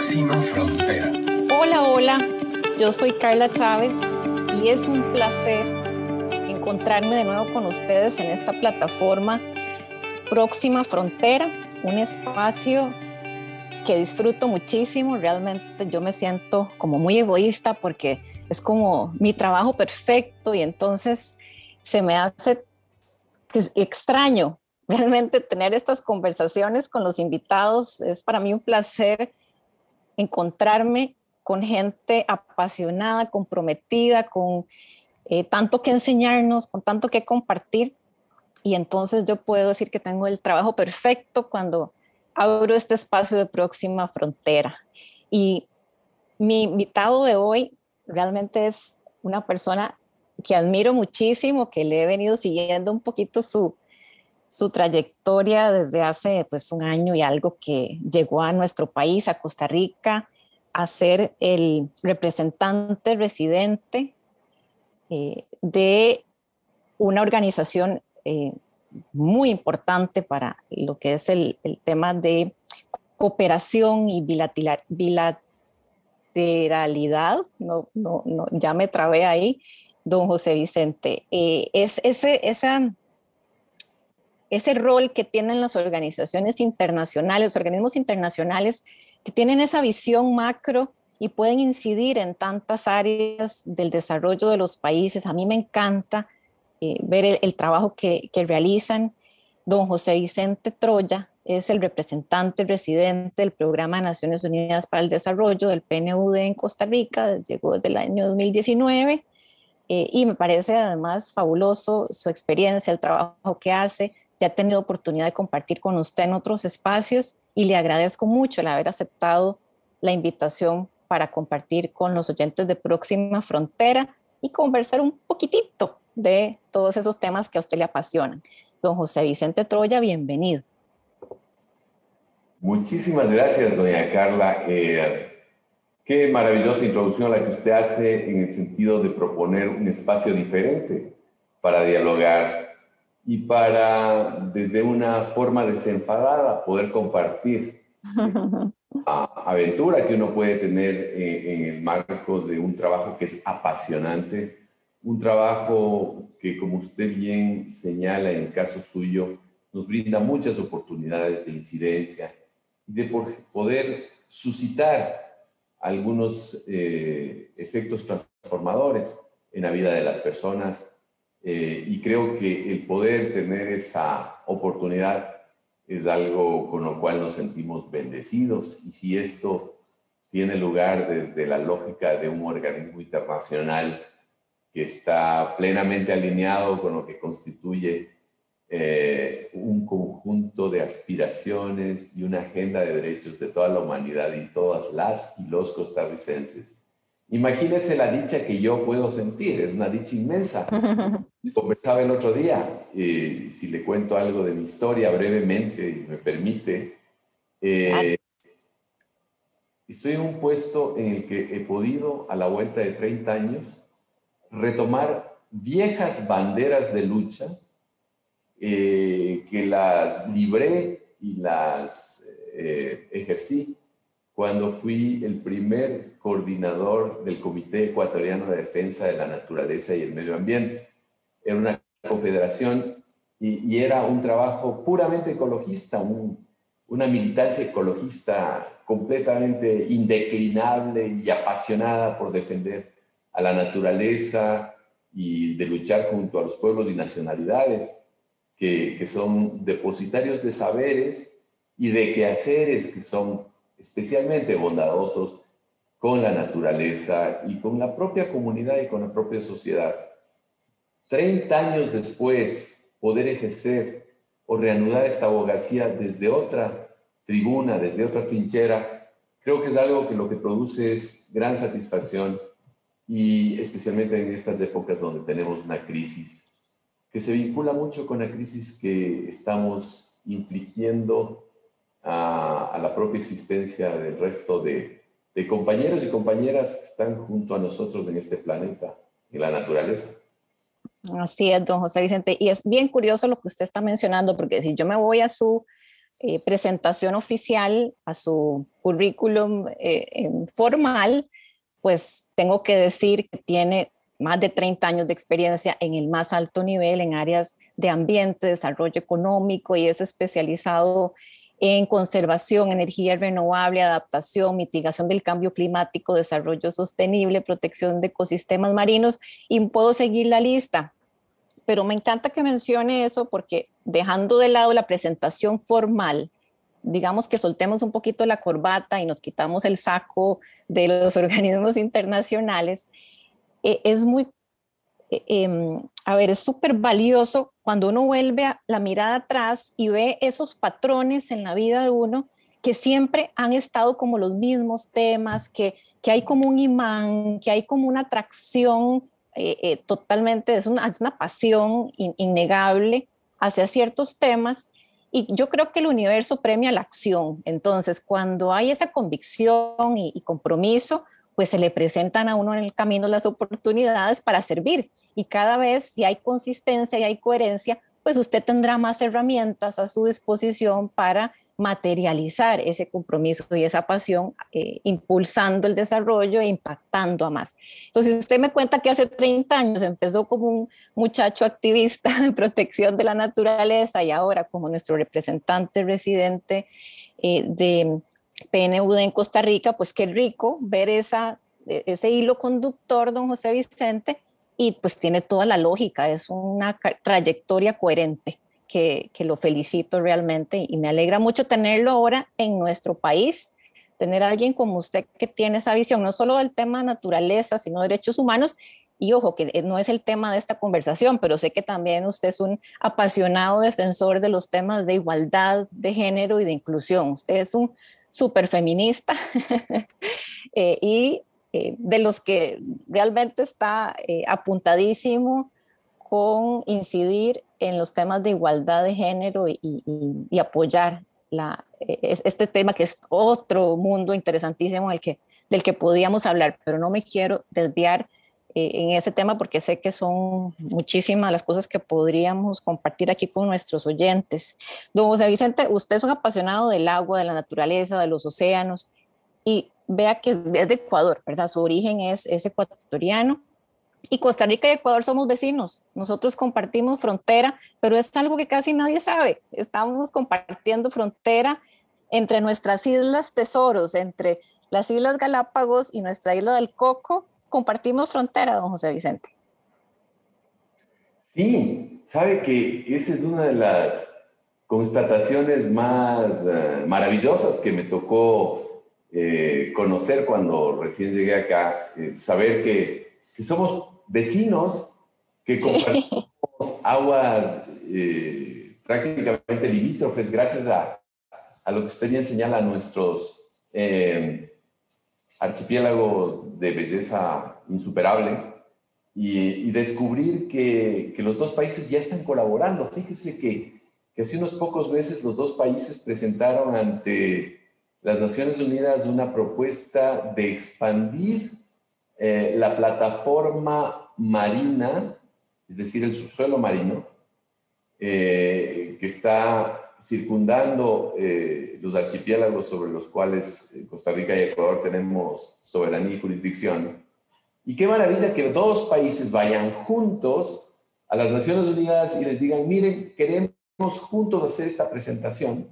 Próxima Frontera. Hola, hola, yo soy Carla Chávez y es un placer encontrarme de nuevo con ustedes en esta plataforma Próxima Frontera, un espacio que disfruto muchísimo. Realmente yo me siento como muy egoísta porque es como mi trabajo perfecto y entonces se me hace extraño realmente tener estas conversaciones con los invitados. Es para mí un placer encontrarme con gente apasionada, comprometida, con eh, tanto que enseñarnos, con tanto que compartir. Y entonces yo puedo decir que tengo el trabajo perfecto cuando abro este espacio de próxima frontera. Y mi invitado de hoy realmente es una persona que admiro muchísimo, que le he venido siguiendo un poquito su, su trayectoria desde hace pues un año y algo que llegó a nuestro país, a Costa Rica, a ser el representante residente eh, de una organización eh, muy importante para lo que es el, el tema de cooperación y bilateral, bilateralidad, no, no, no, ya me trabé ahí, don José Vicente. Eh, es ese, esa, ese rol que tienen las organizaciones internacionales, los organismos internacionales que tienen esa visión macro y pueden incidir en tantas áreas del desarrollo de los países. A mí me encanta eh, ver el, trabajo que, que, realizan. Don José Vicente Troya es el representante residente del Programa Naciones Unidas para el Desarrollo del PNUD en Costa Rica, llegó desde el año 2019 eh, y me parece además fabuloso su experiencia, el trabajo que hace. Ya he tenido oportunidad de compartir con usted en otros espacios y le agradezco mucho el haber aceptado la invitación para compartir con los oyentes de Próxima Frontera y conversar un poquitito de todos esos temas que a usted le apasionan. Don José Vicente Troya, bienvenido. Muchísimas gracias, doña Carla. Eh, qué maravillosa introducción la que usted hace en el sentido de proponer un espacio diferente para dialogar y para, desde una forma desenfadada, poder compartir la aventura que uno puede tener en el marco de un trabajo que es apasionante un trabajo que, como usted bien señala en el caso suyo, nos brinda muchas oportunidades de incidencia de poder suscitar algunos eh, efectos transformadores en la vida de las personas. Eh, y creo que el poder tener esa oportunidad es algo con lo cual nos sentimos bendecidos. Y si esto tiene lugar desde la lógica de un organismo internacional, que está plenamente alineado con lo que constituye eh, un conjunto de aspiraciones y una agenda de derechos de toda la humanidad y todas las y los costarricenses. Imagínese la dicha que yo puedo sentir, es una dicha inmensa. Conversaba el otro día, eh, si le cuento algo de mi historia brevemente, y me permite. Eh, estoy en un puesto en el que he podido, a la vuelta de 30 años, retomar viejas banderas de lucha eh, que las libré y las eh, ejercí cuando fui el primer coordinador del Comité Ecuatoriano de Defensa de la Naturaleza y el Medio Ambiente. Era una confederación y, era un trabajo puramente ecologista, una militancia ecologista completamente indeclinable y apasionada por defender a la naturaleza y de luchar junto a los pueblos y nacionalidades que, que son depositarios de saberes y de quehaceres que son especialmente bondadosos con la naturaleza y con la propia comunidad y con la propia sociedad. Treinta años después, poder ejercer o reanudar esta abogacía desde otra tribuna, desde otra trinchera, creo que es algo que lo que produce es gran satisfacción y especialmente en estas épocas donde tenemos una crisis que se vincula mucho con la crisis que estamos infligiendo a, la propia existencia del resto de, de compañeros y compañeras que están junto a nosotros en este planeta, en la naturaleza. Así es, don José Vicente. Y es bien curioso lo que usted está mencionando, porque si yo me voy a su eh, presentación oficial, a su currículum eh, formal, pues tengo que decir que tiene más de 30 años de experiencia en el más alto nivel en áreas de ambiente, desarrollo económico y es especializado en conservación, energía renovable, adaptación, mitigación del cambio climático, desarrollo sostenible, protección de ecosistemas marinos y puedo seguir la lista. Pero me encanta que mencione eso porque dejando de lado la presentación formal, digamos que soltemos un poquito la corbata y nos quitamos el saco de los organismos internacionales, eh, es muy eh, em, a ver, es súper valioso cuando uno vuelve a la mirada atrás y ve esos patrones en la vida de uno que siempre han estado como los mismos temas, que, que hay como un imán, que hay como una atracción eh, eh, totalmente, es una, es una pasión innegable hacia ciertos temas. Y yo creo que el universo premia la acción. Entonces, cuando hay esa convicción y, y compromiso, pues se le presentan a uno en el camino las oportunidades para servir y cada vez si hay consistencia y hay coherencia, pues usted tendrá más herramientas a su disposición para materializar ese compromiso y esa pasión, eh, impulsando el desarrollo e impactando a más. Entonces, usted me cuenta que hace 30 años empezó como un muchacho activista de protección de la naturaleza y ahora como nuestro representante residente eh, de PNUD en Costa Rica, pues qué rico ver esa, e, ese hilo conductor, don José Vicente, y pues tiene toda la lógica, es una trayectoria coherente que, que, lo felicito realmente y me alegra mucho tenerlo ahora en nuestro país, tener a alguien como usted que tiene esa visión, no solo del tema naturaleza, sino derechos humanos. Y ojo, que no es el tema de esta conversación, pero sé que también usted es un apasionado defensor de los temas de igualdad de género y de inclusión. Usted es un súper feminista eh, y eh, de los que realmente está eh, apuntadísimo con incidir en los temas de igualdad de género y, apoyar la, eh, este tema que es otro mundo interesantísimo del que, del que podíamos hablar, pero no me quiero desviar en ese tema porque sé que son muchísimas las cosas que podríamos compartir aquí con nuestros oyentes. Don José Vicente, usted es un apasionado del agua, de la naturaleza, de los océanos y vea que es de Ecuador, ¿verdad? Su origen es, ecuatoriano. Y Costa Rica y Ecuador somos vecinos. Nosotros compartimos frontera, pero es algo que casi nadie sabe. Estamos compartiendo frontera entre nuestras islas tesoros, entre las Islas Galápagos y nuestra isla del Coco. Compartimos frontera, don José Vicente. Sí, sabe que esa es una de las constataciones más eh, maravillosas que me tocó eh, conocer cuando recién llegué acá, eh, saber que, que, somos vecinos, que compartimos aguas eh, prácticamente limítrofes gracias a, a, lo que usted bien señala, a nuestros archipiélagos de belleza insuperable y, y descubrir que, que, los dos países ya están colaborando. Fíjese que, que hace unos pocos meses los dos países presentaron ante las Naciones Unidas una propuesta de expandir eh, la plataforma marina, es decir, el subsuelo marino, eh, que está circundando eh, los archipiélagos sobre los cuales Costa Rica y Ecuador tenemos soberanía y jurisdicción. Y qué maravilla que dos países vayan juntos a las Naciones Unidas y les digan, miren, queremos juntos hacer esta presentación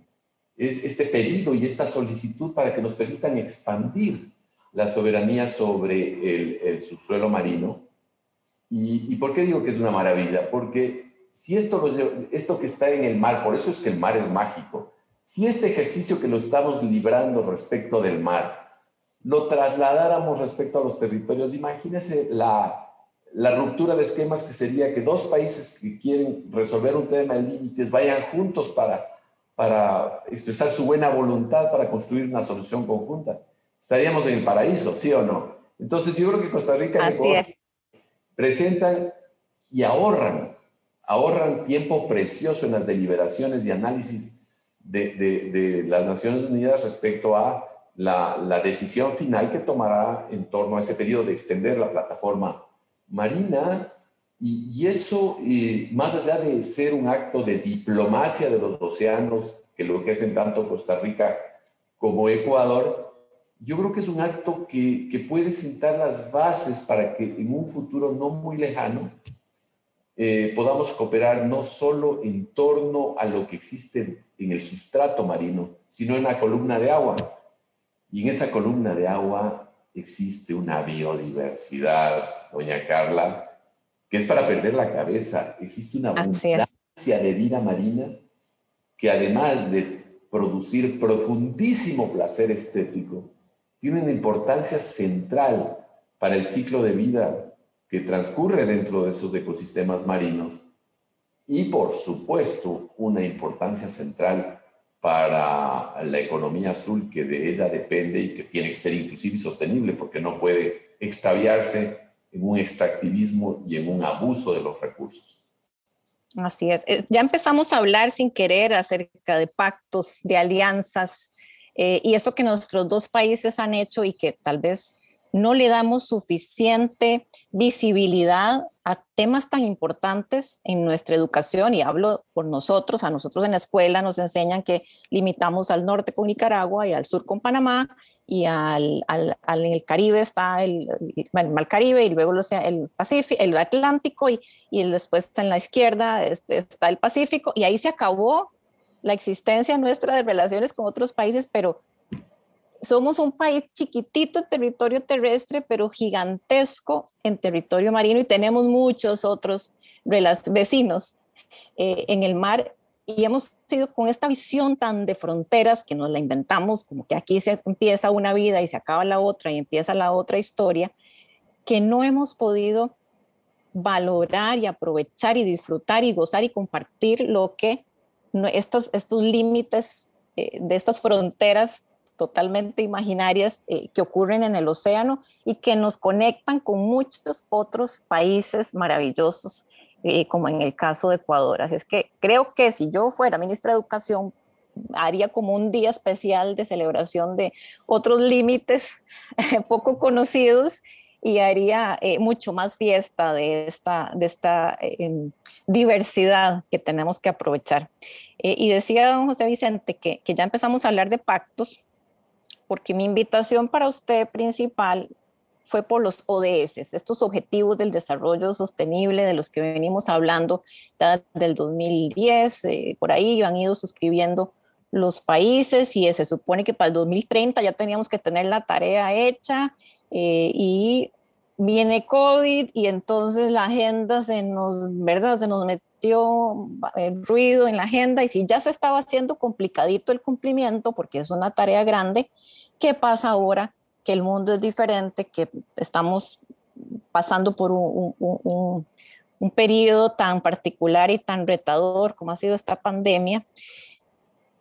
este pedido y esta solicitud para que nos permitan expandir la soberanía sobre el, subsuelo marino. Y, por qué digo que es una maravilla? Porque si esto, esto que está en el mar, por eso es que el mar es mágico, si este ejercicio que lo estamos librando respecto del mar, lo trasladáramos respecto a los territorios, imagínese la, la ruptura de esquemas que sería que dos países que quieren resolver un tema de límites vayan juntos para para expresar su buena voluntad para construir una solución conjunta. Estaríamos en el paraíso, ¿sí o no? Entonces yo creo que Costa Rica presentan y ahorran, ahorran tiempo precioso en las deliberaciones y análisis de, de, las Naciones Unidas respecto a la, la, decisión final que tomará en torno a ese periodo de extender la plataforma marina y, eso, más allá de ser un acto de diplomacia de los océanos que lo que hacen tanto Costa Rica como Ecuador, yo creo que es un acto que, que puede sentar las bases para que en un futuro no muy lejano eh, podamos cooperar no solo en torno a lo que existe en el sustrato marino, sino en la columna de agua. Y en esa columna de agua existe una biodiversidad, doña Carla, que es para perder la cabeza. Existe una abundancia de vida marina que además de producir profundísimo placer estético, tiene una importancia central para el ciclo de vida que transcurre dentro de esos ecosistemas marinos y, por supuesto, una importancia central para la economía azul que de ella depende y que tiene que ser inclusive y sostenible porque no puede extraviarse en un extractivismo y en un abuso de los recursos. Así es. Eh, ya empezamos a hablar sin querer acerca de pactos, de alianzas, eh, y eso que nuestros dos países han hecho y que tal vez no le damos suficiente visibilidad a temas tan importantes en nuestra educación, y hablo por nosotros, a nosotros en la escuela nos enseñan que limitamos al norte con Nicaragua y al sur con Panamá, y al, al, en el Caribe está el, el, Caribe y luego el Pacífico, el Atlántico y, y después está en la izquierda este, está el Pacífico y ahí se acabó la existencia nuestra de relaciones con otros países, pero somos un país chiquitito en territorio terrestre, pero gigantesco en territorio marino y tenemos muchos otros vecinos eh, en el mar. Y hemos sido con esta visión tan de fronteras que nos la inventamos, como que aquí se empieza una vida y se acaba la otra y empieza la otra historia, que no hemos podido valorar y aprovechar y disfrutar y gozar y compartir lo que estos, estos límites eh, de estas fronteras totalmente imaginarias eh, que ocurren en el océano y que nos conectan con muchos otros países maravillosos eh, como en el caso de Ecuador. Así es que creo que si yo fuera ministra de Educación, haría como un día especial de celebración de otros límites poco conocidos y haría eh, mucho más fiesta de esta, de esta em, diversidad que tenemos que aprovechar. Eh, y decía don José Vicente que, que ya empezamos a hablar de pactos, porque mi invitación para usted principal fue por los ODS, estos objetivos del desarrollo sostenible de los que venimos hablando desde el 2010, eh, por ahí han ido suscribiendo los países y se supone que para el 2030 ya teníamos que tener la tarea hecha eh, y viene COVID y entonces la agenda se nos, ¿verdad? Se nos metió el ruido en la agenda y si ya se estaba haciendo complicadito el cumplimiento porque es una tarea grande, ¿qué pasa ahora? que el mundo es diferente, que estamos pasando por un, un, un, periodo tan particular y tan retador como ha sido esta pandemia.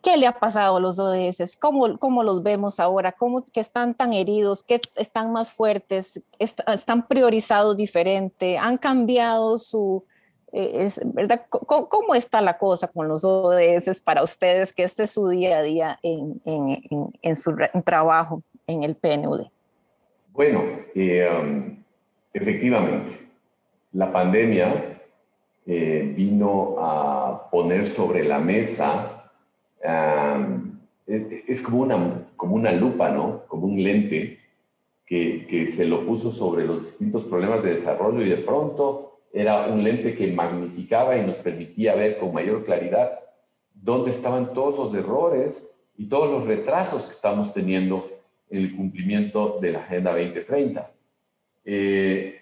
¿Qué le ha pasado a los ODS? ¿Cómo, cómo los vemos ahora? ¿Cómo que están tan heridos? ¿Qué están más fuertes? ¿Están priorizados diferente? ¿Han cambiado su, es, ¿verdad? ¿Cómo, está la cosa con los ODS para ustedes, que este es su día a día en, en, en su trabajo? en el PNUD? Bueno, eh, um, efectivamente, la pandemia eh, vino a poner sobre la mesa, um, es, como, una, como una lupa, ¿no? Como un lente que, que se lo puso sobre los distintos problemas de desarrollo y de pronto era un lente que magnificaba y nos permitía ver con mayor claridad dónde estaban todos los errores y todos los retrasos que estamos teniendo el cumplimiento de la Agenda 2030. Eh,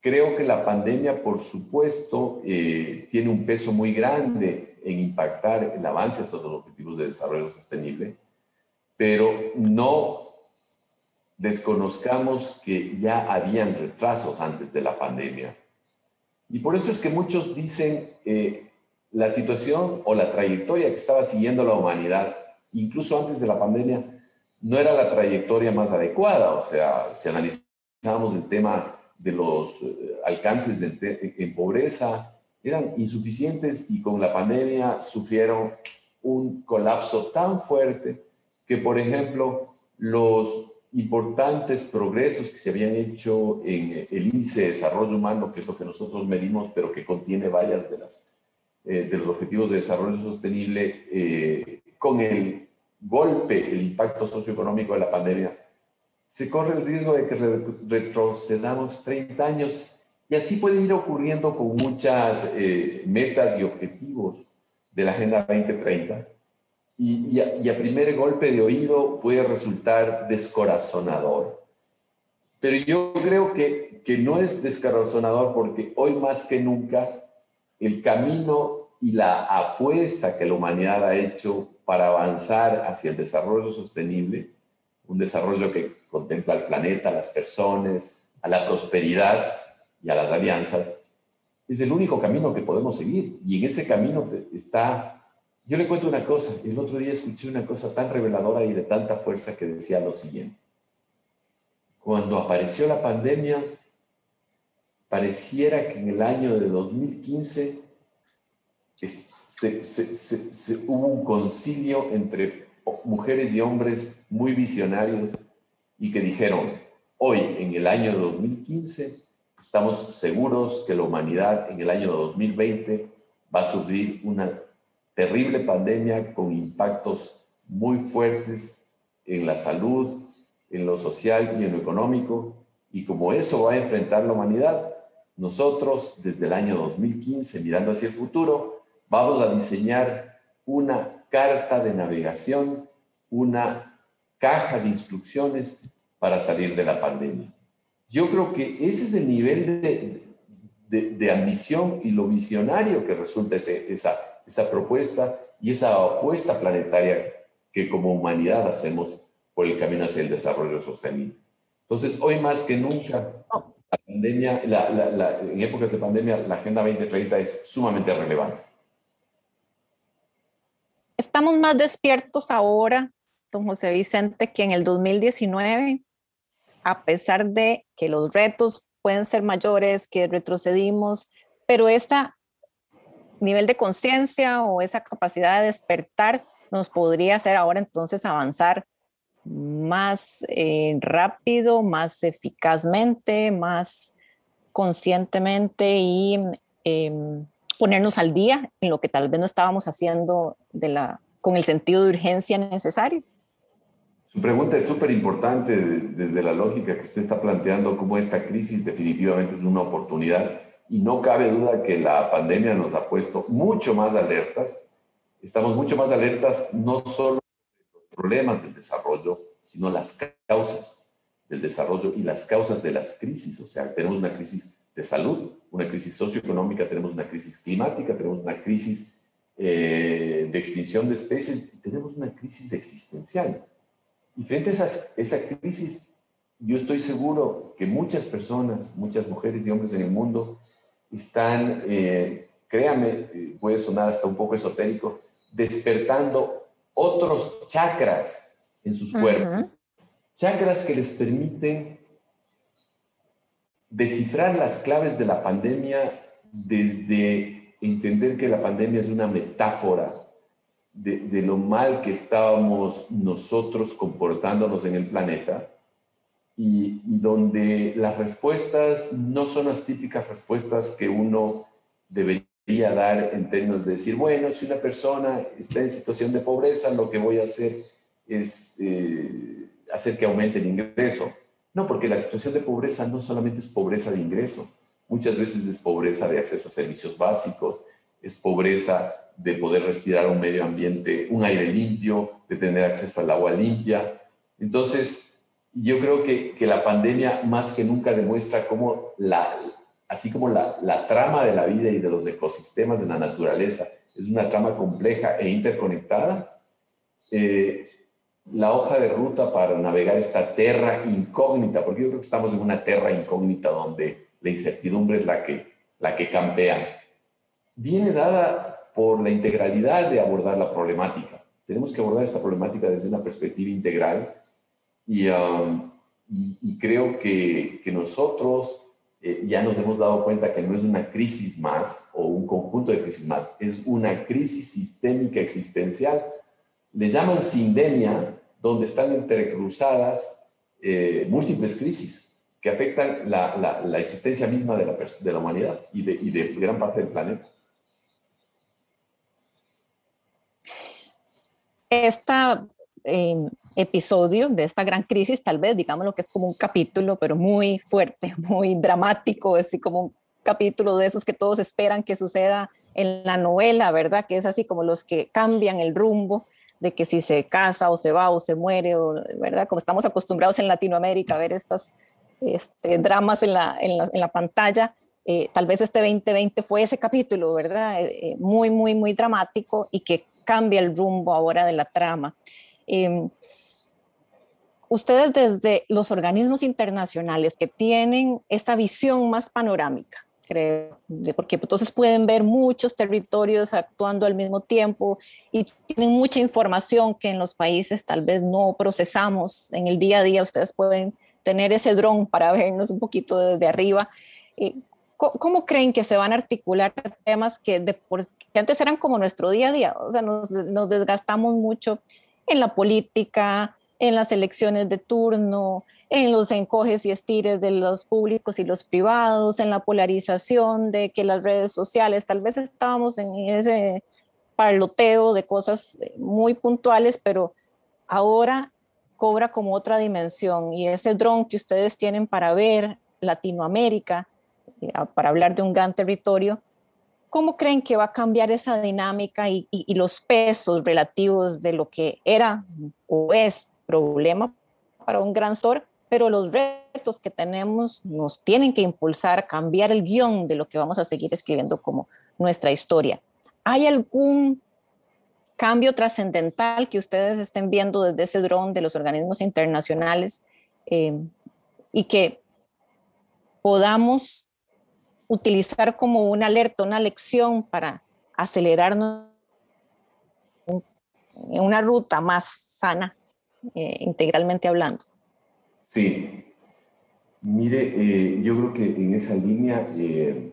creo que la pandemia, por supuesto, eh, tiene un peso muy grande en impactar el avance de los objetivos de desarrollo sostenible, pero no desconozcamos que ya habían retrasos antes de la pandemia. Y por eso es que muchos dicen eh, la situación o la trayectoria que estaba siguiendo la humanidad, incluso antes de la pandemia, no era la trayectoria más adecuada. O sea, si analizamos el tema de los eh, alcances en pobreza, eran insuficientes y con la pandemia sufrieron un colapso tan fuerte que, por ejemplo, los importantes progresos que se habían hecho en el índice de desarrollo humano, que es lo que nosotros medimos, pero que contiene varias de, las, eh, de los objetivos de desarrollo sostenible, eh, con el golpe, el impacto socioeconómico de la pandemia, se corre el riesgo de que retrocedamos 30 años y así puede ir ocurriendo con muchas eh, metas y objetivos de la Agenda 2030. Y, y, a, primer golpe de oído puede resultar descorazonador. Pero yo creo que, que no es descorazonador porque hoy más que nunca el camino y la apuesta que la humanidad ha hecho para avanzar hacia el desarrollo sostenible, un desarrollo que contempla al planeta, a las personas, a la prosperidad y a las alianzas, es el único camino que podemos seguir. Y en ese camino está... Yo le cuento una cosa, el otro día escuché una cosa tan reveladora y de tanta fuerza que decía lo siguiente. Cuando apareció la pandemia, pareciera que en el año de 2015 se, hubo un concilio entre mujeres y hombres muy visionarios y que dijeron, hoy en el año 2015 estamos seguros que la humanidad en el año 2020 va a sufrir una terrible pandemia con impactos muy fuertes en la salud, en lo social y en lo económico. Y como eso va a enfrentar la humanidad, nosotros desde el año 2015, mirando hacia el futuro, vamos a diseñar una carta de navegación, una caja de instrucciones para salir de la pandemia. Yo creo que ese es el nivel de, de, ambición y lo visionario que resulta esa, esa propuesta y esa apuesta planetaria que como humanidad hacemos por el camino hacia el desarrollo sostenible. Entonces, hoy más que nunca, la pandemia, la, en épocas de pandemia, la Agenda 2030 es sumamente relevante. Estamos más despiertos ahora, don José Vicente, que en el 2019 a pesar de que los retos pueden ser mayores, que retrocedimos, pero este nivel de conciencia o esa capacidad de despertar nos podría hacer ahora entonces avanzar más eh, rápido, más eficazmente, más conscientemente y em, ponernos al día en lo que tal vez no estábamos haciendo de la, con el sentido de urgencia necesario. Su pregunta es súper importante desde la lógica que usted está planteando, cómo esta crisis definitivamente es una oportunidad y no cabe duda que la pandemia nos ha puesto mucho más alertas. Estamos mucho más alertas no solo de los problemas del desarrollo, sino las causas del desarrollo y las causas de las crisis. O sea, tenemos una crisis de salud, una crisis socioeconómica, tenemos una crisis climática, tenemos una crisis eh, de extinción de especies y tenemos una crisis existencial. Y frente a esa crisis, yo estoy seguro que muchas personas, muchas mujeres y hombres en el mundo están, eh, créame, eh, puede sonar hasta un poco esotérico, despertando otros chakras en sus cuerpos. Chakras que les permiten descifrar las claves de la pandemia desde entender que la pandemia es una metáfora de, lo mal que estábamos nosotros comportándonos en el planeta y, donde las respuestas no son las típicas respuestas que uno debería dar en términos de decir, bueno, si una persona está en situación de pobreza, lo que voy a hacer es eh, hacer que aumente el ingreso. No, porque la situación de pobreza no solamente es pobreza de ingreso, muchas veces es pobreza de acceso a servicios básicos, es pobreza de poder respirar un medio ambiente, un aire limpio, de tener acceso al agua limpia. Entonces, yo creo que, que la pandemia más que nunca demuestra cómo la, así como la, la, trama de la vida y de los ecosistemas de la naturaleza es una trama compleja e interconectada, eh, la hoja de ruta para navegar esta tierra incógnita, porque yo creo que estamos en una tierra incógnita donde la incertidumbre es la que, la que campea, viene dada por la integralidad de abordar la problemática. Tenemos que abordar esta problemática desde una perspectiva integral y, um, y, creo que, nosotros eh, ya nos hemos dado cuenta que no es una crisis más o un conjunto de crisis más, es una crisis sistémica existencial. Le llaman sindemia, donde están entrecruzadas eh, múltiples crisis que afectan la, la, existencia misma de la, de la humanidad y de, y de gran parte del planeta. este episodio de esta gran crisis, tal vez, digamos lo que es como un capítulo, pero muy fuerte, muy dramático, así como un capítulo de esos que todos esperan que suceda en la novela, ¿verdad? Que es así como los que cambian el rumbo de que si se casa o se va o se muere, o, ¿verdad? Como estamos acostumbrados en Latinoamérica a ver estos este, dramas en la, en la, pantalla, eh, tal vez este 2020 fue ese capítulo, ¿verdad? Eh, eh, muy, muy, muy dramático y que cambia el rumbo ahora de la trama. Em, ustedes desde los organismos internacionales que tienen esta visión más panorámica, creo, porque entonces pueden ver muchos territorios actuando al mismo tiempo y tienen mucha información que en los países tal vez no procesamos en el día a día. Ustedes pueden tener ese dron para vernos un poquito desde arriba. ¿Cómo creen que se van a articular temas que, de que antes eran como nuestro día a día? O sea, nos desgastamos mucho en la política, en las elecciones de turno, en los encoges y estires de los públicos y los privados, en la polarización de que las redes sociales, tal vez estábamos en ese parloteo de cosas eh, muy puntuales, pero ahora cobra como otra dimensión. Y ese dron que ustedes tienen para ver Latinoamérica, eh, para hablar de un gran territorio, ¿cómo creen que va a cambiar esa dinámica y, y los pesos relativos de lo que era o es problema para un gran sector pero los retos que tenemos nos tienen que impulsar a cambiar el guion de lo que vamos a seguir escribiendo como nuestra historia. ¿Hay algún cambio trascendental que ustedes estén viendo desde ese dron de los organismos internacionales eh, y que podamos utilizar como una alerta, una lección para acelerarnos en una ruta más sana, eh, integralmente hablando? Sí. Mire, eh, yo creo que en esa línea, eh,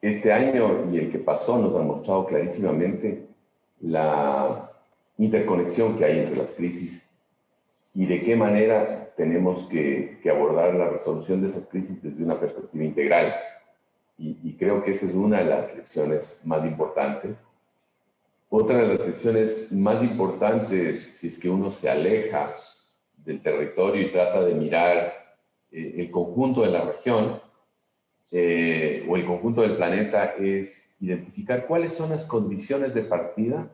este año y el que pasó nos han mostrado clarísimamente la interconexión que hay entre las crisis y de qué manera tenemos que, abordar la resolución de esas crisis desde una perspectiva integral. Y, creo que esa es una de las lecciones más importantes. Otra de las lecciones más importantes, si es que uno se aleja del territorio y trata de mirar eh, el conjunto de la región eh, o el conjunto del planeta es identificar cuáles son las condiciones de partida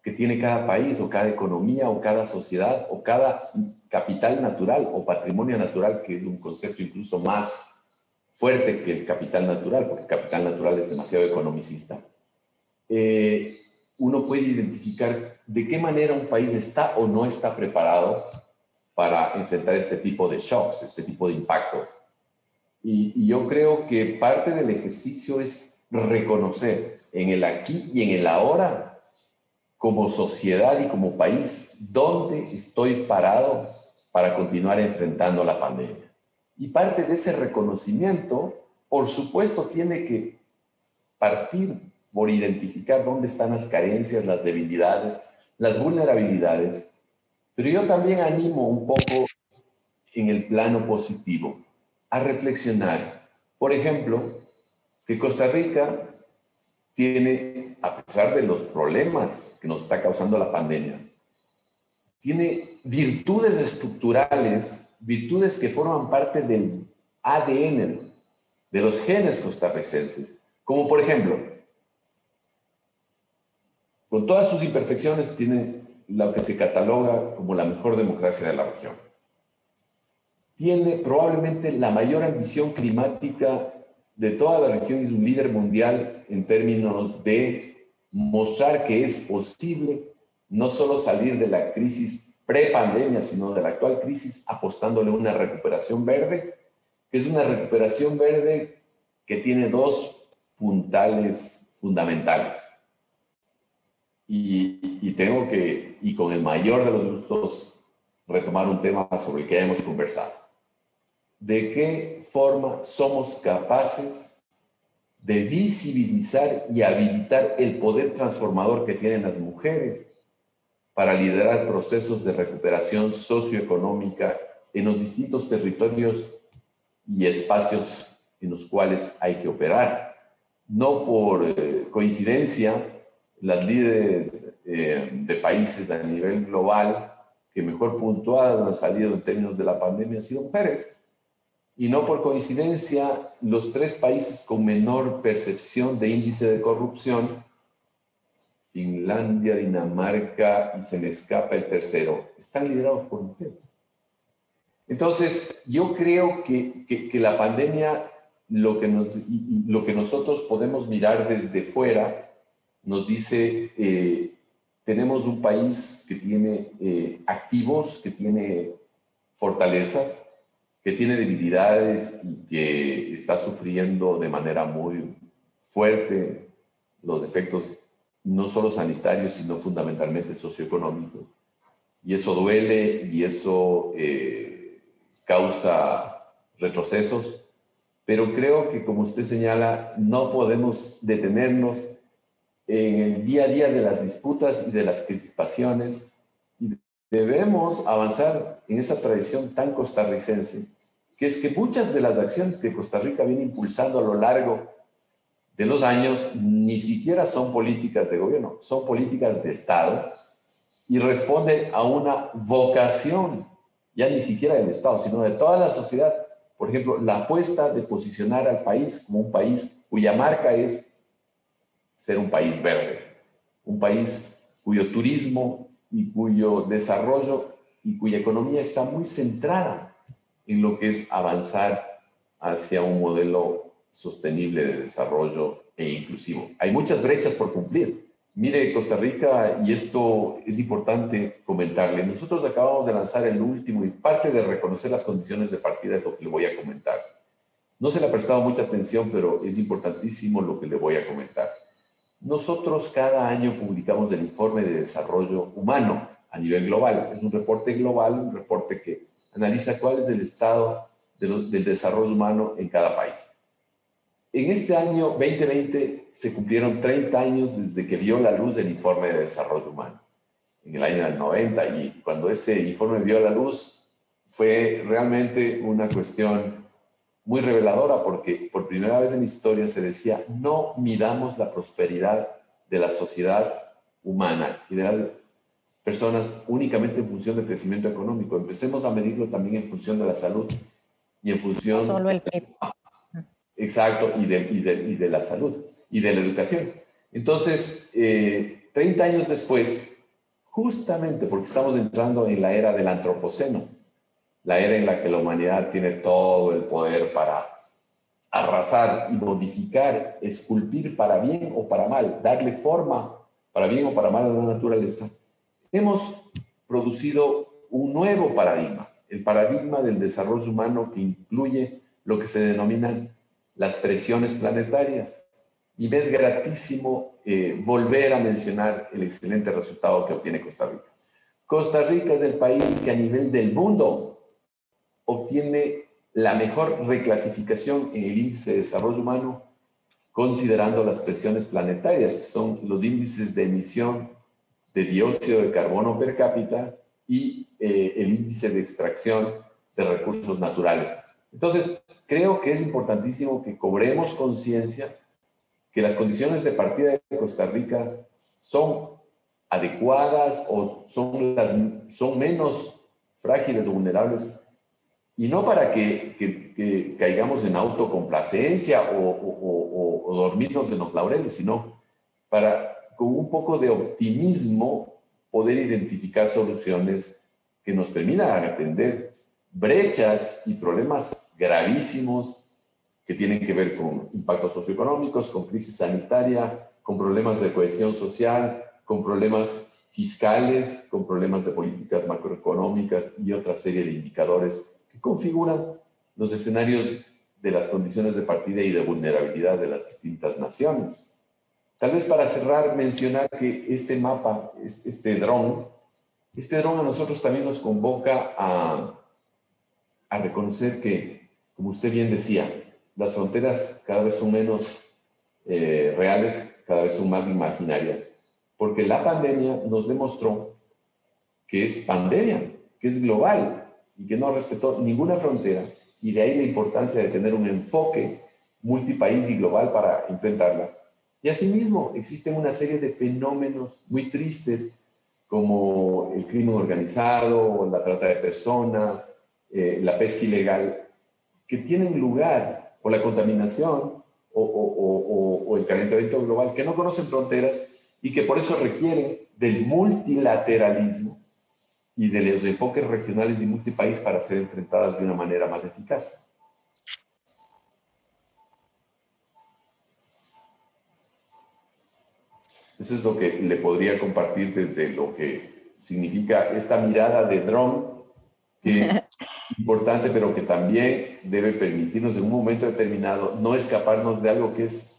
que tiene cada país o cada economía o cada sociedad o cada capital natural o patrimonio natural, que es un concepto incluso más fuerte que el capital natural, porque el capital natural es demasiado economicista. Eh, uno puede identificar de qué manera un país está o no está preparado para enfrentar este tipo de shocks, este tipo de impactos. Y, yo creo que parte del ejercicio es reconocer en el aquí y en el ahora, como sociedad y como país, dónde estoy parado para continuar enfrentando la pandemia. Y parte de ese reconocimiento, por supuesto, tiene que partir por identificar dónde están las carencias, las debilidades, las vulnerabilidades pero yo también animo un poco en el plano positivo a reflexionar. Por ejemplo, que Costa Rica tiene, a pesar de los problemas que nos está causando la pandemia, tiene virtudes estructurales, virtudes que forman parte del ADN de los genes costarricenses, como por ejemplo, con todas sus imperfecciones, tiene lo que se cataloga como la mejor democracia de la región. Tiene probablemente la mayor ambición climática de toda la región y es un líder mundial en términos de mostrar que es posible no solo salir de la crisis pre-pandemia, sino de la actual crisis apostándole una recuperación verde, que es una recuperación verde que tiene dos puntales fundamentales. Y, tengo que, y con el mayor de los gustos, retomar un tema sobre el que hemos conversado. ¿De qué forma somos capaces de visibilizar y habilitar el poder transformador que tienen las mujeres para liderar procesos de recuperación socioeconómica en los distintos territorios y espacios en los cuales hay que operar? No por eh, coincidencia, las líderes eh, de países a nivel global que mejor puntuadas han salido en términos de la pandemia han sido mujeres. Y no por coincidencia, los tres países con menor percepción de índice de corrupción, Finlandia, Dinamarca y se me escapa el tercero, están liderados por mujeres. Entonces, yo creo que, que, la pandemia, lo que, nos, lo que nosotros podemos mirar desde fuera, nos dice, eh, tenemos un país que tiene eh, activos, que tiene fortalezas, que tiene debilidades y que está sufriendo de manera muy fuerte los efectos no solo sanitarios, sino fundamentalmente socioeconómicos. Y eso duele y eso eh, causa retrocesos, pero creo que como usted señala, no podemos detenernos en el día a día de las disputas y de las crispaciones debemos avanzar en esa tradición tan costarricense, que es que muchas de las acciones que Costa Rica viene impulsando a lo largo de los años ni siquiera son políticas de gobierno, son políticas de Estado y responden a una vocación, ya ni siquiera del Estado, sino de toda la sociedad. Por ejemplo, la apuesta de posicionar al país como un país cuya marca es ser un país verde, un país cuyo turismo y cuyo desarrollo y cuya economía está muy centrada en lo que es avanzar hacia un modelo sostenible de desarrollo e inclusivo. Hay muchas brechas por cumplir. Mire, Costa Rica, y esto es importante comentarle, nosotros acabamos de lanzar el último y parte de reconocer las condiciones de partida es lo que le voy a comentar. No se le ha prestado mucha atención, pero es importantísimo lo que le voy a comentar. Nosotros cada año publicamos el informe de desarrollo humano a nivel global. Es un reporte global, un reporte que analiza cuál es el estado del desarrollo humano en cada país. En este año 2020 se cumplieron 30 años desde que vio la luz el informe de desarrollo humano, en el año del 90, y cuando ese informe vio la luz fue realmente una cuestión muy reveladora porque por primera vez en la historia se decía, no miramos la prosperidad de la sociedad humana y de las personas únicamente en función del crecimiento económico. Empecemos a medirlo también en función de la salud y en función... Solo el Exacto, y de, y, de, y de, la salud y de la educación. Entonces, 30 eh, años después, justamente porque estamos entrando en la era del antropoceno, la era en la que la humanidad tiene todo el poder para arrasar y modificar, esculpir para bien o para mal, darle forma para bien o para mal a la naturaleza, hemos producido un nuevo paradigma, el paradigma del desarrollo humano que incluye lo que se denominan las presiones planetarias. Y me es gratísimo eh, volver a mencionar el excelente resultado que obtiene Costa Rica. Costa Rica es el país que a nivel del mundo obtiene la mejor reclasificación en el índice de desarrollo humano considerando las presiones planetarias, que son los índices de emisión de dióxido de carbono per cápita y eh, el índice de extracción de recursos naturales. Entonces, creo que es importantísimo que cobremos conciencia que las condiciones de partida de Costa Rica son adecuadas o son, las, son menos frágiles o vulnerables y no para que, que, caigamos en autocomplacencia o, o, o, dormirnos en los laureles, sino para con un poco de optimismo poder identificar soluciones que nos permitan atender brechas y problemas gravísimos que tienen que ver con impactos socioeconómicos, con crisis sanitaria, con problemas de cohesión social, con problemas fiscales, con problemas de políticas macroeconómicas y otra serie de indicadores configuran los escenarios de las condiciones de partida y de vulnerabilidad de las distintas naciones. Tal vez para cerrar, mencionar que este mapa, este dron, este dron a nosotros también nos convoca a, a reconocer que, como usted bien decía, las fronteras cada vez son menos eh, reales, cada vez son más imaginarias, porque la pandemia nos demostró que es pandemia, que es global, y que no respetó ninguna frontera, y de ahí la importancia de tener un enfoque multipaís y global para enfrentarla. Y asimismo, existen una serie de fenómenos muy tristes como el crimen organizado, la trata de personas, eh, la pesca ilegal, que tienen lugar por la contaminación o, el calentamiento global, que no conocen fronteras y que por eso requieren del multilateralismo y de los enfoques regionales y multipaís para ser enfrentadas de una manera más eficaz. Eso es lo que le podría compartir desde lo que significa esta mirada de dron, que es importante, pero que también debe permitirnos en un momento determinado no escaparnos de algo que es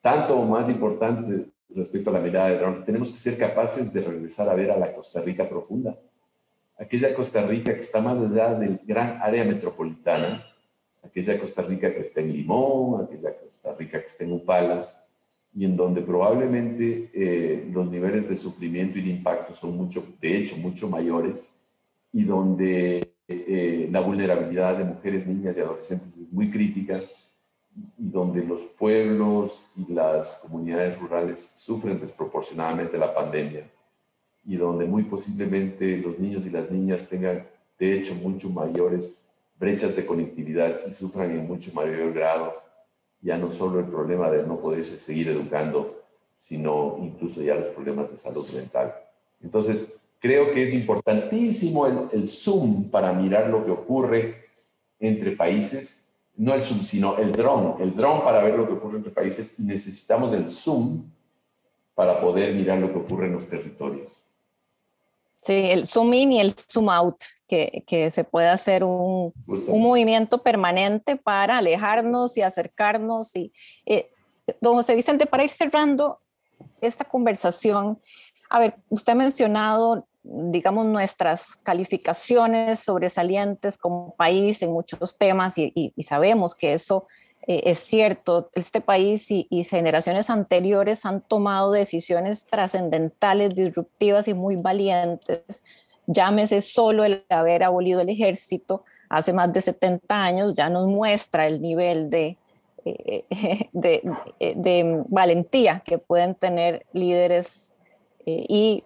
tanto o más importante respecto a la mirada de dron. Tenemos que ser capaces de regresar a ver a la Costa Rica profunda, aquella Costa Rica que está más allá del gran área metropolitana, aquella Costa Rica que está en Limón, aquella Costa Rica que está en Upala, y en donde probablemente eh, los niveles de sufrimiento y de impacto son mucho, de hecho, mucho mayores, y donde eh, la vulnerabilidad de mujeres, niñas y adolescentes es muy crítica, y donde los pueblos y las comunidades rurales sufren desproporcionadamente la pandemia, y donde muy posiblemente los niños y las niñas tengan, de hecho, mucho mayores brechas de conectividad y sufran en mucho mayor grado ya no solo el problema de no poderse seguir educando, sino incluso ya los problemas de salud mental. Entonces, creo que es importantísimo el, Zoom para mirar lo que ocurre entre países, no el Zoom, sino el drone, el drone para ver lo que ocurre entre países y necesitamos el Zoom para poder mirar lo que ocurre en los territorios. Sí, el zoom in y el zoom out, que, que se pueda hacer un, un, movimiento permanente para alejarnos y acercarnos. Y, eh, don José Vicente, para ir cerrando esta conversación, a ver, usted ha mencionado, digamos, nuestras calificaciones sobresalientes como país en muchos temas y, y sabemos que eso eh, es cierto, este país y, generaciones anteriores han tomado decisiones trascendentales, disruptivas y muy valientes. Llámese solo el haber abolido el ejército hace más de 70 años, ya nos muestra el nivel de, eh, de, valentía que pueden tener líderes eh, y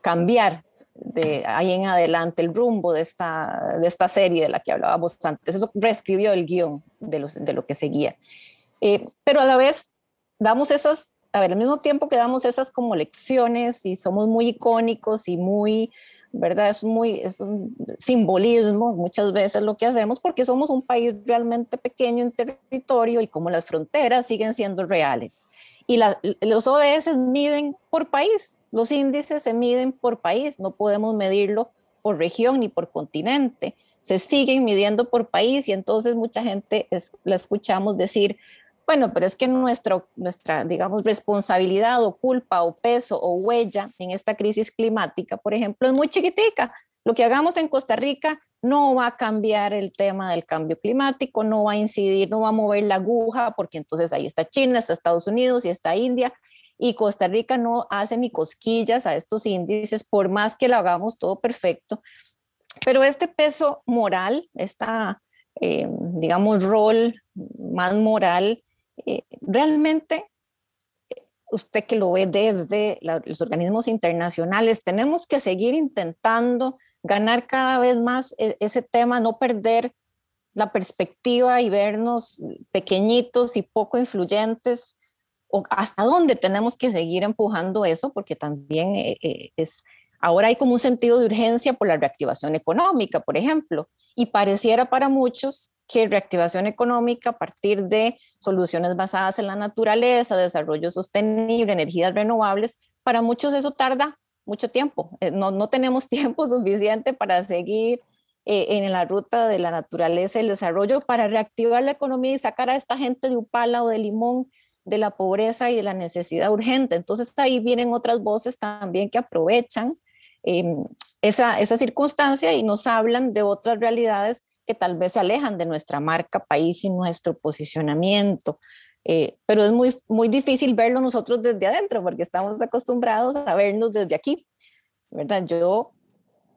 cambiar de ahí en adelante el rumbo de esta, de esta serie de la que hablábamos antes. Eso reescribió el guion de, los, de lo que seguía. Eh, pero a la vez damos esas, a ver, al mismo tiempo que damos esas como lecciones y somos muy icónicos y muy, ¿verdad? Es muy, es un simbolismo muchas veces lo que hacemos porque somos un país realmente pequeño en territorio y como las fronteras siguen siendo reales. Y los ODS miden por país, los índices se miden por país, no podemos medirlo por región ni por continente. Se siguen midiendo por país y entonces mucha gente la escuchamos decir, bueno, pero es que nuestro, nuestra, digamos, responsabilidad o culpa o peso o huella en esta crisis climática, por ejemplo, es muy chiquitica. Lo que hagamos en Costa Rica no va a cambiar el tema del cambio climático, no va a incidir, no va a mover la aguja, porque entonces ahí está China, está Estados Unidos y está India, y Costa Rica no hace ni cosquillas a estos índices, por más que lo hagamos todo perfecto. Pero este peso moral, esta, eh, digamos, rol más moral, eh, realmente usted que lo ve desde los organismos internacionales, tenemos que seguir intentando ganar cada vez más e, ese tema, no perder la perspectiva y vernos pequeñitos y poco influyentes o hasta dónde tenemos que seguir empujando eso, porque también eh, eh, es, ahora hay como un sentido de urgencia por la reactivación económica, por ejemplo, y pareciera para muchos que reactivación económica a partir de soluciones basadas en la naturaleza, desarrollo sostenible, energías renovables, para muchos eso tarda mucho tiempo. Eh, no, no tenemos tiempo suficiente para seguir en la ruta de la naturaleza y el desarrollo para reactivar la economía y sacar a esta gente de Upala o de Limón de la pobreza y de la necesidad urgente. Entonces ahí vienen otras voces también que aprovechan em, esa, esa circunstancia y nos hablan de otras realidades que tal vez se alejan de nuestra marca país y nuestro posicionamiento. Eh, pero es muy, muy difícil verlo nosotros desde adentro porque estamos acostumbrados a vernos desde aquí. ¿verdad? Yo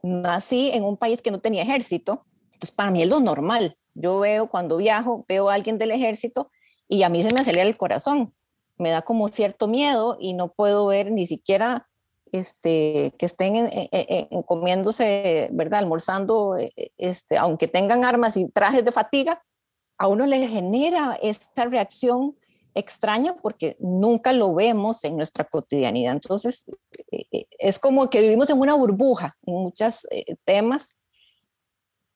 nací en un país que no tenía ejército, entonces para mí es lo normal. Yo veo cuando viajo, veo a alguien del ejército y a mí se me acelera el corazón. me da como cierto miedo y no puedo ver ni siquiera este, que estén comiéndose, ¿verdad? Almorzando, eh, este, aunque tengan armas y trajes de fatiga, a uno le genera esta reacción extraña porque nunca lo vemos en nuestra cotidianidad. Entonces, eh, eh, es como que vivimos en una burbuja en muchos temas,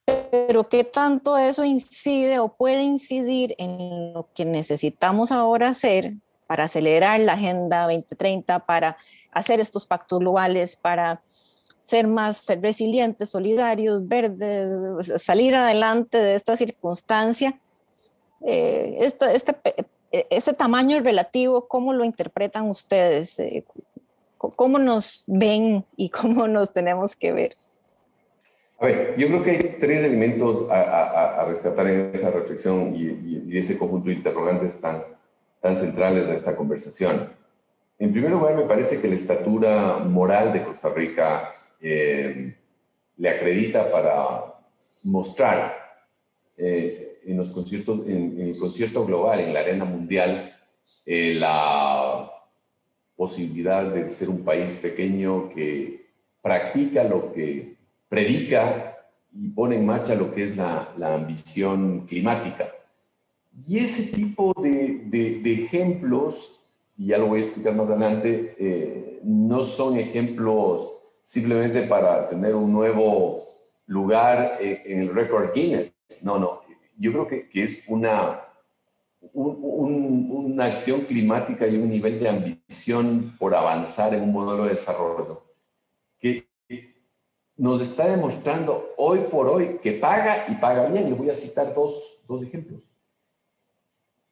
pero ¿qué tanto eso incide o puede incidir en lo que necesitamos ahora hacer para acelerar la Agenda 2030, para hacer estos pactos globales, para ser más resilientes, solidarios, verdes, salir adelante de esta circunstancia. Eh, este, tamaño relativo, ¿cómo lo interpretan ustedes? Eh, ¿Cómo nos ven y cómo nos tenemos que ver? A ver, yo creo que hay tres elementos a, rescatar en esa reflexión y, y, ese conjunto de interrogantes tan, tan centrales de esta conversación. En primer lugar, me parece que la estatura moral de Costa Rica eh, le acredita para mostrar eh, en, los conciertos, en, el concierto global, en la arena mundial, eh, la posibilidad de ser un país pequeño que practica lo que predica y pone en marcha lo que es la, la ambición climática. Y ese tipo de, de, ejemplos, y ya lo voy a explicar más adelante, eh, no son ejemplos simplemente para tener un nuevo lugar en, el récord Guinness. No, no. Yo creo que, que es una, una acción climática y un nivel de ambición por avanzar en un modelo de desarrollo que nos está demostrando hoy por hoy que paga y paga bien. Le voy a citar dos, dos ejemplos.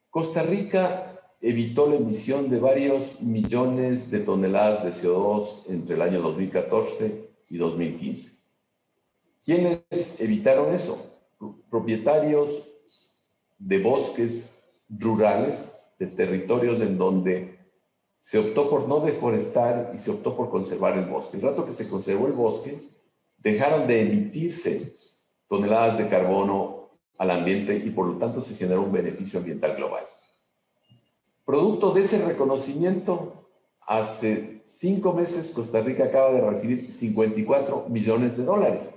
Costa Rica evitó la emisión de varios millones de toneladas de CO2 entre el año 2014 y 2015. ¿Quiénes evitaron eso? Propietarios de bosques rurales, de territorios en donde se optó por no deforestar y se optó por conservar el bosque. El rato que se conservó el bosque, dejaron de emitirse toneladas de carbono al ambiente y por lo tanto se generó un beneficio ambiental global. Producto de ese reconocimiento, hace cinco meses Costa Rica acaba de recibir 54 millones de dólares.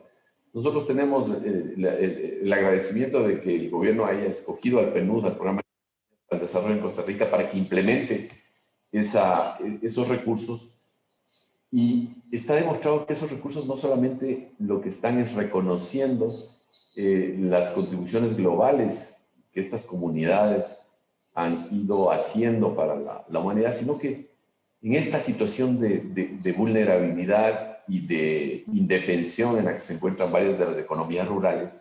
Nosotros tenemos eh, el, agradecimiento de que el gobierno haya escogido al PNUD, al Programa de Desarrollo en Costa Rica, para que implemente esa, esos recursos. Y está demostrado que esos recursos no solamente lo que están es reconociendo eh, las contribuciones globales que estas comunidades han ido haciendo para la, humanidad, sino que en esta situación de, vulnerabilidad y de indefensión en la que se encuentran varias de las economías rurales,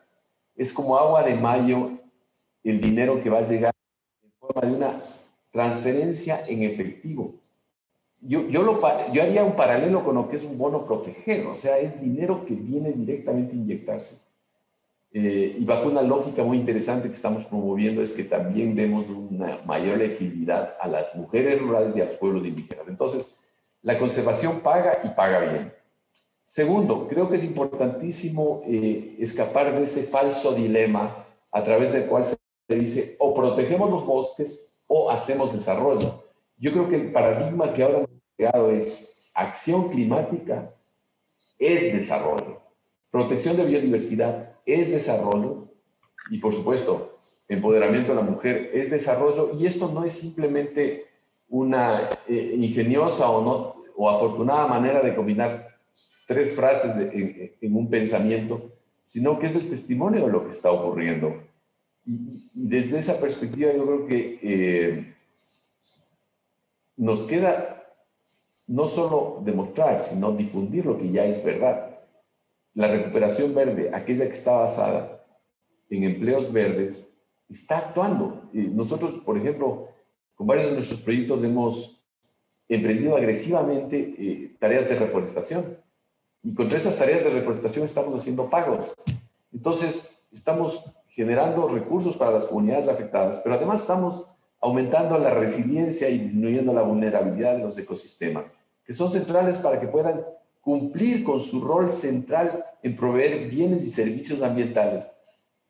es como agua de mayo el dinero que va a llegar en forma de una transferencia en efectivo. Yo, yo, lo, yo haría un paralelo con lo que es un bono proteger, o sea, es dinero que viene directamente a inyectarse eh, y bajo una lógica muy interesante que estamos promoviendo es que también demos una mayor legibilidad a las mujeres rurales y a los pueblos indígenas. Entonces, la conservación paga y paga bien. Segundo, creo que es importantísimo eh, escapar de ese falso dilema a través del cual se dice o protegemos los bosques o hacemos desarrollo. Yo creo que el paradigma que ahora es acción climática es desarrollo. Protección de biodiversidad es desarrollo y por supuesto, empoderamiento de la mujer es desarrollo y esto no es simplemente una eh, ingeniosa o, no, o afortunada manera de combinar tres frases en, un pensamiento, sino que es el testimonio de lo que está ocurriendo. Y, desde esa perspectiva yo creo que eh, nos queda no solo demostrar, sino difundir lo que ya es verdad. La recuperación verde, aquella que está basada en empleos verdes, está actuando. Nosotros, por ejemplo, con varios de nuestros proyectos hemos emprendido agresivamente eh, tareas de reforestación. Y contra esas tareas de reforestación estamos haciendo pagos. Entonces, estamos generando recursos para las comunidades afectadas, pero además estamos aumentando la resiliencia y disminuyendo la vulnerabilidad de los ecosistemas, que son centrales para que puedan cumplir con su rol central en proveer bienes y servicios ambientales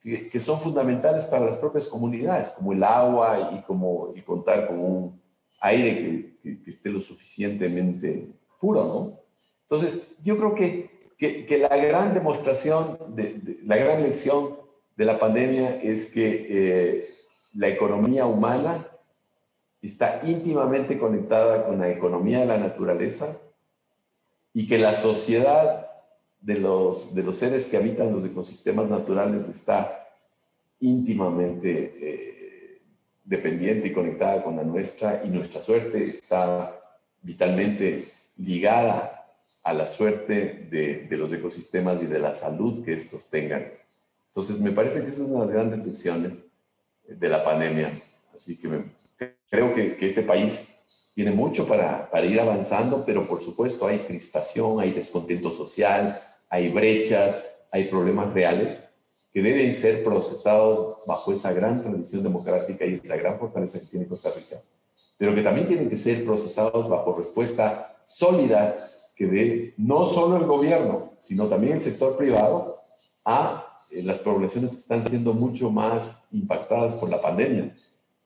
que, son fundamentales para las propias comunidades, como el agua y como y contar con un aire que, esté lo suficientemente puro, ¿no? Entonces, yo creo que, que, la gran demostración, de, la gran lección de la pandemia es que eh, la economía humana está íntimamente conectada con la economía de la naturaleza y que la sociedad de los, de los seres que habitan los ecosistemas naturales está íntimamente eh, dependiente y conectada con la nuestra y nuestra suerte está vitalmente ligada a la suerte de, de, los ecosistemas y de la salud que estos tengan. Entonces, me parece que esas son las grandes lecciones de la pandemia. Así que creo que, este país tiene mucho para, ir avanzando, pero por supuesto hay crispación, hay descontento social, hay brechas, hay problemas reales que deben ser procesados bajo esa gran tradición democrática y esa gran fortaleza que tiene Costa Rica, pero que también tienen que ser procesados bajo respuesta sólida que dé no solo el gobierno, sino también el sector privado a las poblaciones que están siendo mucho más impactadas por la pandemia.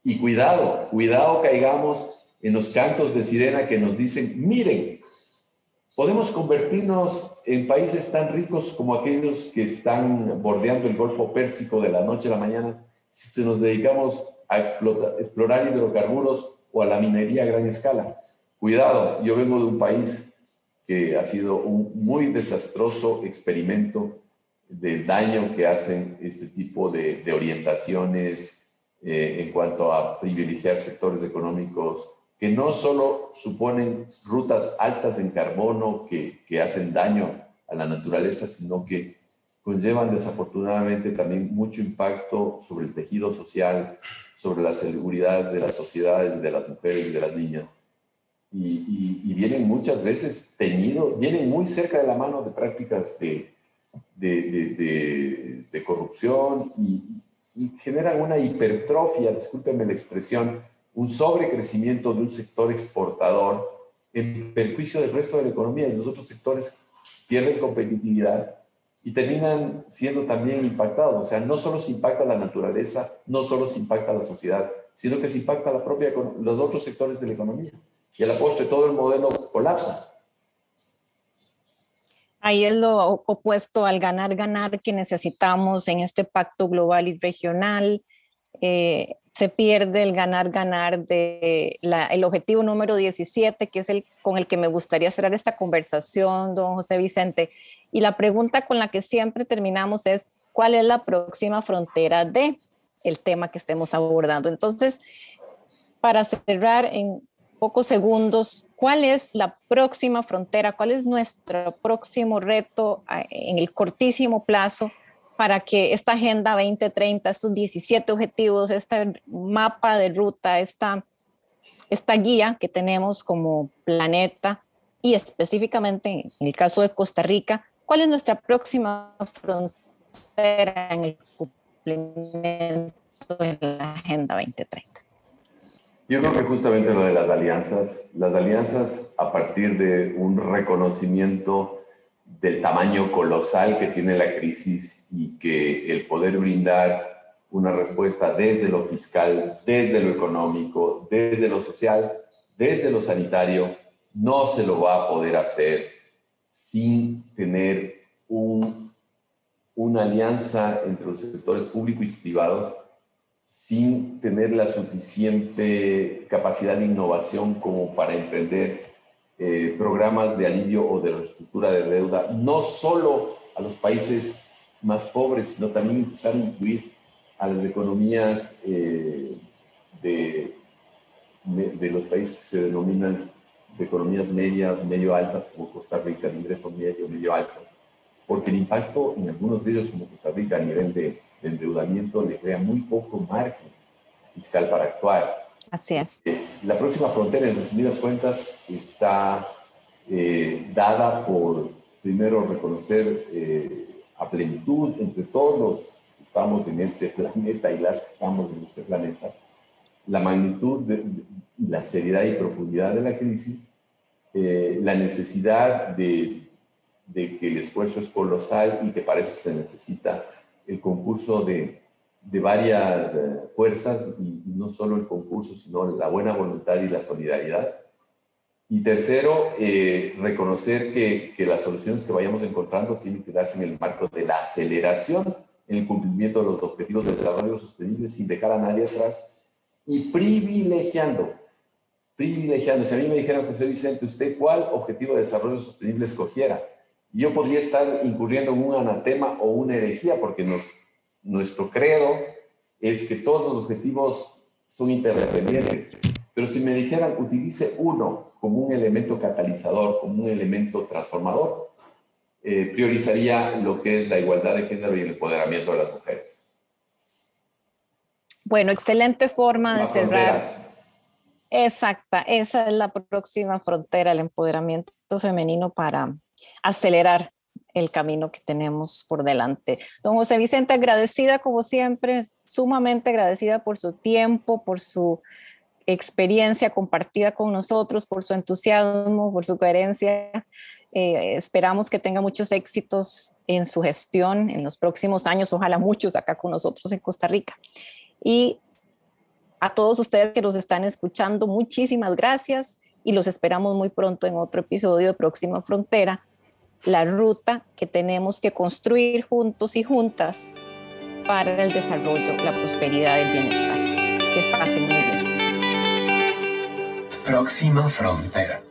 Y cuidado, cuidado caigamos en los cantos de sirena que nos dicen, miren, podemos convertirnos en países tan ricos como aquellos que están bordeando el Golfo Pérsico de la noche a la mañana si nos dedicamos a explotar, explorar hidrocarburos o a la minería a gran escala. Cuidado, yo vengo de un país que ha sido un muy desastroso experimento del daño que hacen este tipo de, orientaciones eh, en cuanto a privilegiar sectores económicos que no solo suponen rutas altas en carbono que, que hacen daño a la naturaleza, sino que conllevan desafortunadamente también mucho impacto sobre el tejido social, sobre la seguridad de las sociedades, de las mujeres y de las niñas. Y, y, vienen muchas veces teñidos, vienen muy cerca de la mano de prácticas de, de, corrupción y, y, generan una hipertrofia, discúlpenme la expresión, un sobrecrecimiento de un sector exportador en perjuicio del resto de la economía y los otros sectores pierden competitividad y terminan siendo también impactados. O sea, no solo se impacta la naturaleza, no solo se impacta la sociedad, sino que se impacta la propia, los otros sectores de la economía. Y a la postre todo el modelo colapsa. Ahí es lo opuesto al ganar-ganar que necesitamos en este pacto global y regional. Eh, se pierde el ganar-ganar de el objetivo número 17, que es el con el que me gustaría cerrar esta conversación, don José Vicente. Y la pregunta con la que siempre terminamos es, ¿cuál es la próxima frontera de el tema que estemos abordando? Entonces, para cerrar en pocos segundos, ¿cuál es la próxima frontera? ¿Cuál es nuestro próximo reto ah, en el cortísimo plazo? para que esta Agenda 2030, estos 17 objetivos, este mapa de ruta, esta, esta guía que tenemos como planeta y específicamente en el caso de Costa Rica, ¿cuál es nuestra próxima frontera en el cumplimiento de la Agenda 2030? Yo creo que justamente lo de las alianzas, las alianzas a partir de un reconocimiento del tamaño colosal que tiene la crisis y que el poder brindar una respuesta desde lo fiscal, desde lo económico, desde lo social, desde lo sanitario, no se lo va a poder hacer sin tener un, una alianza entre los sectores públicos y privados, sin tener la suficiente capacidad de innovación como para emprender eh, programas de alivio o de reestructura de deuda, no solo a los países más pobres, sino también empezar a incluir a las economías eh, de, los países que se denominan de economías medias, medio altas, como Costa Rica, de ingreso medio, medio alto, porque el impacto en algunos de ellos, como Costa Rica, a nivel de, de endeudamiento, le crea muy poco margen fiscal para actuar. Así es. Eh, la próxima frontera, en resumidas cuentas, está eh, dada por, primero, reconocer eh, a plenitud entre todos los que estamos en este planeta y las que estamos en este planeta, la magnitud, de, la seriedad y profundidad de la crisis, la necesidad de, de que el esfuerzo es colosal y que para eso se necesita el concurso de de varias eh, fuerzas y, no solo el concurso, sino la buena voluntad y la solidaridad. Y tercero, eh, reconocer que, que, las soluciones que vayamos encontrando tienen que darse en el marco de la aceleración en el cumplimiento de los objetivos de desarrollo sostenible sin dejar a nadie atrás y privilegiando, privilegiando. Si a mí me dijeran, José Vicente, ¿usted cuál objetivo de desarrollo sostenible escogiera? Yo podría estar incurriendo en un anatema o una herejía porque nos nuestro credo es que todos los objetivos son interdependientes. Pero si me dijeran, utilice uno como un elemento catalizador, como un elemento transformador, eh, priorizaría lo que es la igualdad de género y el empoderamiento de las mujeres. Bueno, excelente forma de cerrar. Exacta, esa es la próxima frontera, el empoderamiento femenino para acelerar el camino que tenemos por delante. Don José Vicente, agradecida como siempre, sumamente agradecida por su tiempo, por su experiencia compartida con nosotros, por su entusiasmo, por su coherencia. Eh, esperamos que tenga muchos éxitos en su gestión en los próximos años, ojalá muchos acá con nosotros en Costa Rica. Y a todos ustedes que nos están escuchando, muchísimas gracias y los esperamos muy pronto en otro episodio de Próxima Frontera la ruta que tenemos que construir juntos y juntas para el desarrollo, la prosperidad y el bienestar. Que pasen muy bien. Próxima frontera.